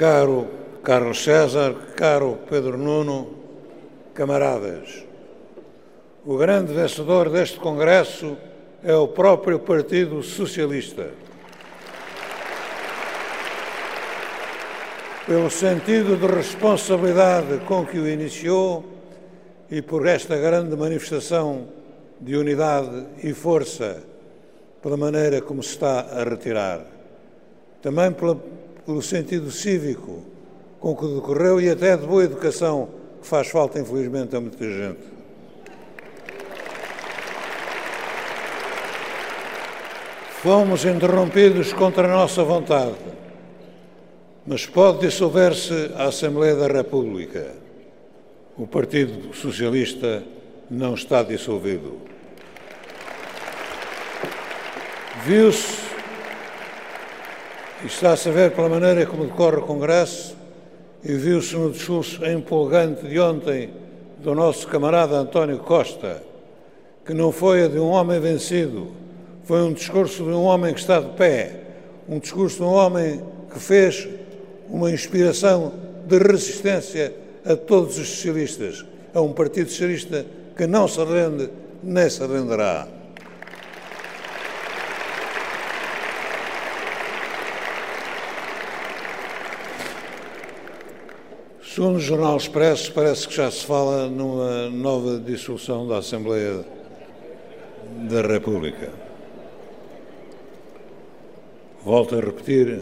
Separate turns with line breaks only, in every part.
caro Carlos César, caro Pedro Nuno, camaradas. O grande vencedor deste Congresso é o próprio Partido Socialista. Pelo sentido de responsabilidade com que o iniciou e por esta grande manifestação de unidade e força, pela maneira como se está a retirar. Também pela, pelo sentido cívico com que decorreu e até de boa educação que faz falta, infelizmente, a muita gente. Fomos interrompidos contra a nossa vontade, mas pode dissolver-se a Assembleia da República. O Partido Socialista não está dissolvido. Viu-se, e está-se a ver pela maneira como decorre o Congresso, e viu-se no discurso empolgante de ontem do nosso camarada António Costa, que não foi a de um homem vencido, foi um discurso de um homem que está de pé, um discurso de um homem que fez uma inspiração de resistência a todos os socialistas, a um Partido Socialista que não se rende nem se renderá. Segundo o Jornal Expresso, parece que já se fala numa nova dissolução da Assembleia da República. Volto a repetir,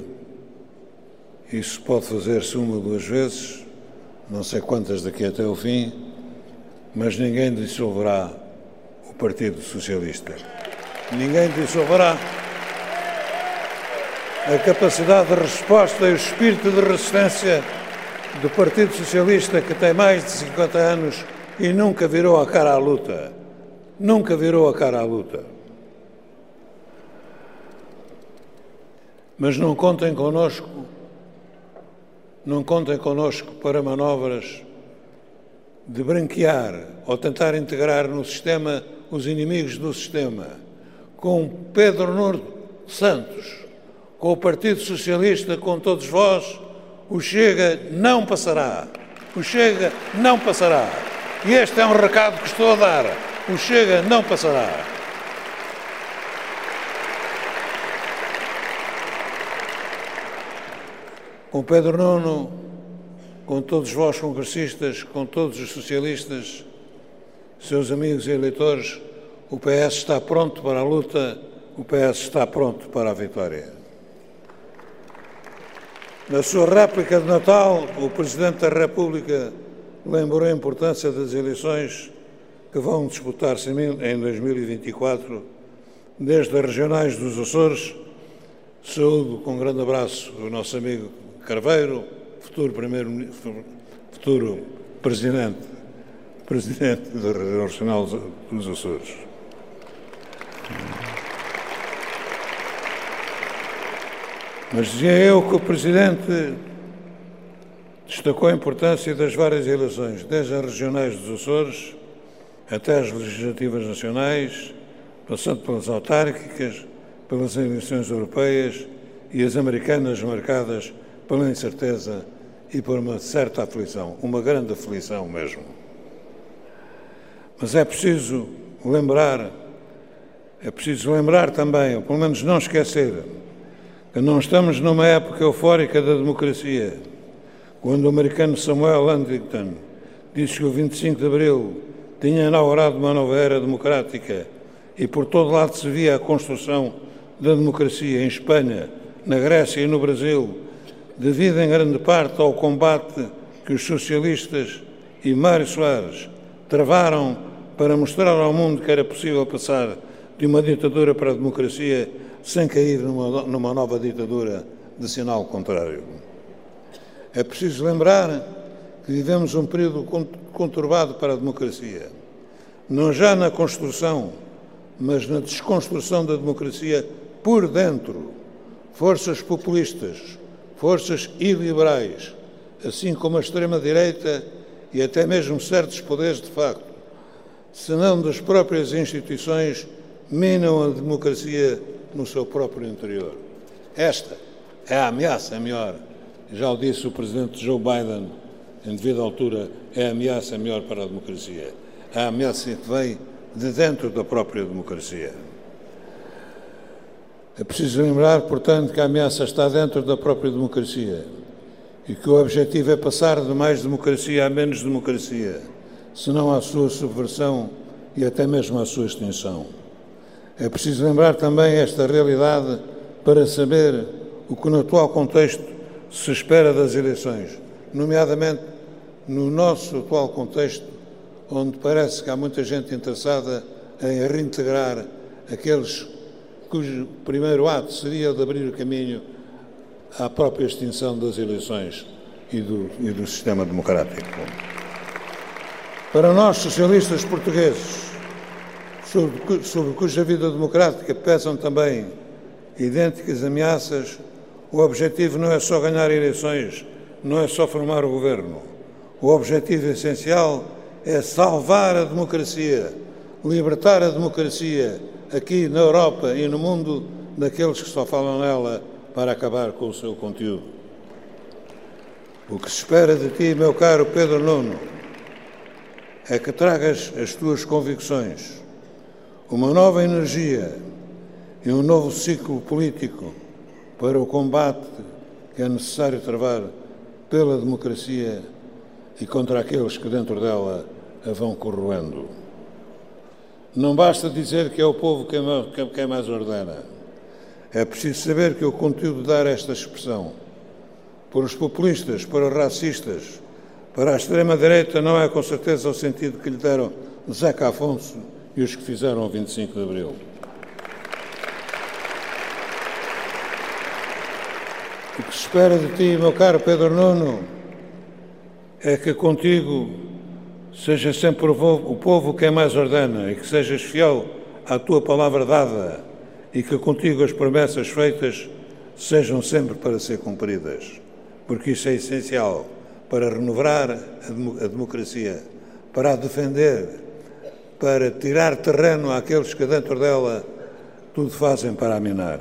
isso pode fazer-se uma ou duas vezes, não sei quantas daqui até o fim, mas ninguém dissolverá o Partido Socialista. Ninguém dissolverá a capacidade de resposta e o espírito de resistência do Partido Socialista que tem mais de 50 anos e nunca virou a cara à luta. Nunca virou a cara à luta. Mas não contem connosco, não contem connosco para manobras de branquear ou tentar integrar no sistema os inimigos do sistema. Com Pedro Nuno Santos, com o Partido Socialista, com todos vós, o Chega não passará. O Chega não passará. E este é um recado que estou a dar. O Chega não passará. Com Pedro Nuno, com todos vós congressistas, com todos os socialistas, seus amigos e eleitores, o PS está pronto para a luta, o PS está pronto para a vitória. Na sua réplica de Natal, o Presidente da República lembrou a importância das eleições que vão disputar-se em 2024, desde as regionais dos Açores. Saúdo com um grande abraço o nosso amigo Carveiro, futuro primeiro futuro presidente, presidente da regional dos Açores. Mas dizia eu que o Presidente destacou a importância das várias eleições, desde as regionais dos Açores até as legislativas nacionais, passando pelas autárquicas, pelas eleições europeias e as americanas marcadas pela incerteza e por uma certa aflição, uma grande aflição mesmo. Mas é preciso lembrar, é preciso lembrar também, ou pelo menos não esquecer, que não estamos numa época eufórica da democracia, quando o americano Samuel Huntington disse que o 25 de Abril tinha inaugurado uma nova era democrática e por todo lado se via a construção da democracia em Espanha, na Grécia e no Brasil, devido em grande parte ao combate que os socialistas e Mário Soares travaram para mostrar ao mundo que era possível passar de uma ditadura para a democracia sem cair numa, numa nova ditadura de sinal contrário. É preciso lembrar que vivemos um período conturbado para a democracia, não já na construção, mas na desconstrução da democracia por dentro. Forças populistas, forças iliberais, assim como a extrema-direita e até mesmo certos poderes de facto, se não das próprias instituições, minam a democracia no seu próprio interior. Esta é a ameaça maior Já o disse o presidente Joe Biden, em devida altura, é a ameaça melhor para a democracia. A ameaça que vem de dentro da própria democracia. É preciso lembrar, portanto, que a ameaça está dentro da própria democracia e que o objetivo é passar de mais democracia a menos democracia, senão à sua subversão e até mesmo à sua extinção. É preciso lembrar também esta realidade para saber o que no atual contexto se espera das eleições, nomeadamente no nosso atual contexto, onde parece que há muita gente interessada em reintegrar aqueles cujo primeiro ato seria o de abrir o caminho à própria extinção das eleições e do, e do sistema democrático. Para nós, socialistas portugueses, sobre, sobre cuja vida democrática pesam também idênticas ameaças, o objetivo não é só ganhar eleições, não é só formar o governo. O objetivo essencial é salvar a democracia, libertar a democracia aqui na Europa e no mundo daqueles que só falam nela para acabar com o seu conteúdo. O que se espera de ti, meu caro Pedro Nuno, é que tragas as tuas convicções, uma nova energia e um novo ciclo político para o combate que é necessário travar pela democracia e contra aqueles que dentro dela a vão corroendo. Não basta dizer que é o povo quem mais ordena. É preciso saber que o conteúdo dar esta expressão para os populistas, para os racistas, para a extrema-direita, não é com certeza o sentido que lhe deram Zeca Afonso e os que fizeram o 25 de Abril. O que se espera de ti, meu caro Pedro Nuno, é que contigo seja sempre o povo quem mais ordena e que sejas fiel à tua palavra dada e que contigo as promessas feitas sejam sempre para ser cumpridas, porque isso é essencial para renovar a democracia, para a defender, para tirar terreno àqueles que dentro dela tudo fazem para a minar.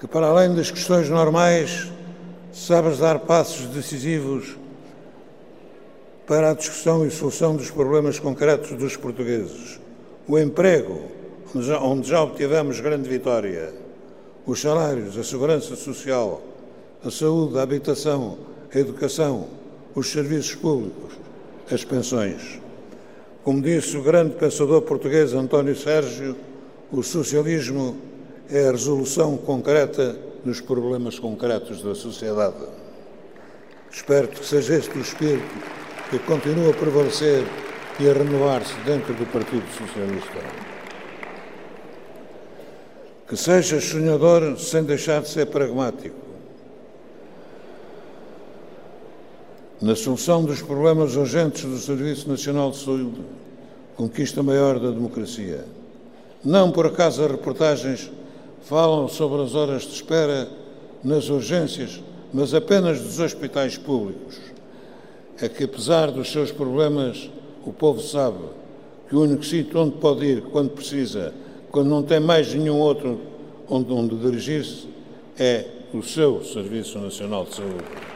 Que para além das questões normais, sabes dar passos decisivos para a discussão e solução dos problemas concretos dos portugueses. O emprego, onde já obtivemos grande vitória, os salários, a segurança social, a saúde, a habitação, a educação, os serviços públicos, as pensões. Como disse o grande pensador português António Sérgio, o socialismo é a resolução concreta dos problemas concretos da sociedade. Espero que seja este o espírito que continua a prevalecer e a renovar-se dentro do Partido Socialista. Que sejas sonhador sem deixar de ser pragmático. Na solução dos problemas urgentes do Serviço Nacional de Saúde, conquista maior da democracia. Não por acaso as reportagens falam sobre as horas de espera nas urgências, mas apenas dos hospitais públicos é que, apesar dos seus problemas, o povo sabe que o único sítio onde pode ir quando precisa, quando não tem mais nenhum outro onde, onde dirigir-se, é o seu Serviço Nacional de Saúde.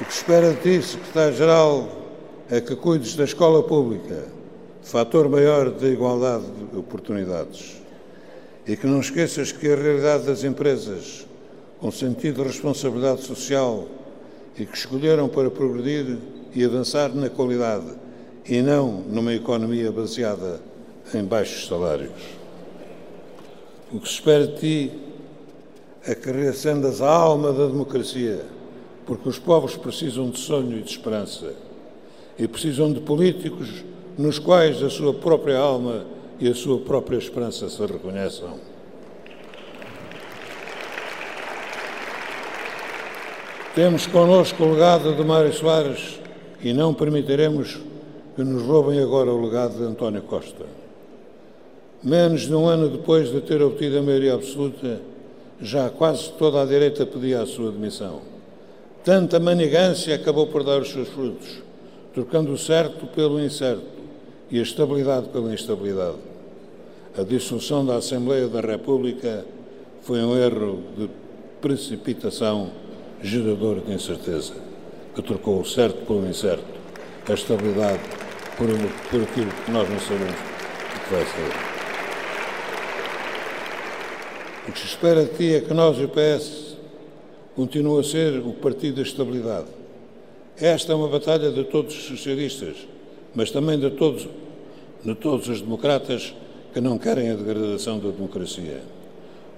O que espera de ti, Secretário-Geral, é que cuides da escola pública, fator maior de igualdade de oportunidades. E que não esqueças que a realidade das empresas com sentido de responsabilidade social e que escolheram para progredir e avançar na qualidade e não numa economia baseada em baixos salários. O que se espera de ti é que reacendas a alma da democracia, porque os povos precisam de sonho e de esperança e precisam de políticos nos quais a sua própria alma e a sua própria esperança se reconheçam. Temos connosco o legado de Mário Soares e não permitiremos que nos roubem agora o legado de António Costa. Menos de um ano depois de ter obtido a maioria absoluta, já quase toda a direita pedia a sua demissão. Tanta manigância acabou por dar os seus frutos, trocando o certo pelo incerto e a estabilidade pela instabilidade. A dissolução da Assembleia da República foi um erro de precipitação gerador de incerteza, que trocou o certo pelo incerto, a estabilidade por, por aquilo que nós não sabemos o que vai ser. O que se espera de ti é que nós e o PS continuem a ser o partido da estabilidade. Esta é uma batalha de todos os socialistas, mas também de todos, de todos os democratas que não querem a degradação da democracia.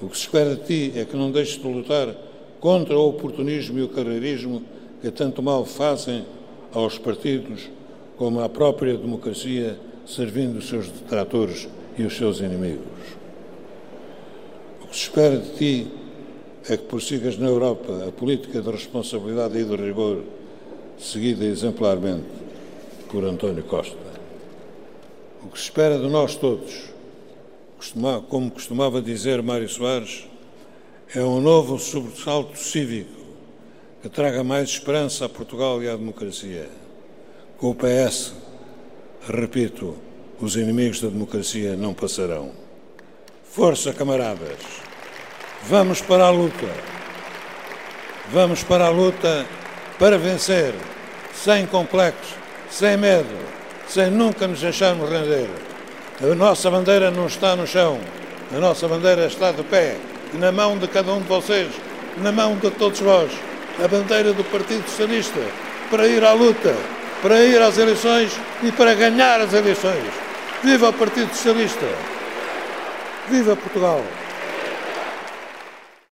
O que se espera de ti é que não deixes de lutar contra o oportunismo e o carreirismo que tanto mal fazem aos partidos como à própria democracia, servindo os seus detratores e os seus inimigos. O que se espera de ti é que prossigas na Europa a política de responsabilidade e de rigor seguida exemplarmente por António Costa. O que se espera de nós todos como costumava dizer Mário Soares, é um novo sobressalto cívico que traga mais esperança a Portugal e à democracia. Com o PS, repito, os inimigos da democracia não passarão. Força, camaradas! Vamos para a luta! Vamos para a luta para vencer, sem complexos, sem medo, sem nunca nos deixarmos render. A nossa bandeira não está no chão, a nossa bandeira está de pé, na mão de cada um de vocês, na mão de todos vós. A bandeira do Partido Socialista para ir à luta, para ir às eleições e para ganhar as eleições. Viva o Partido Socialista! Viva Portugal!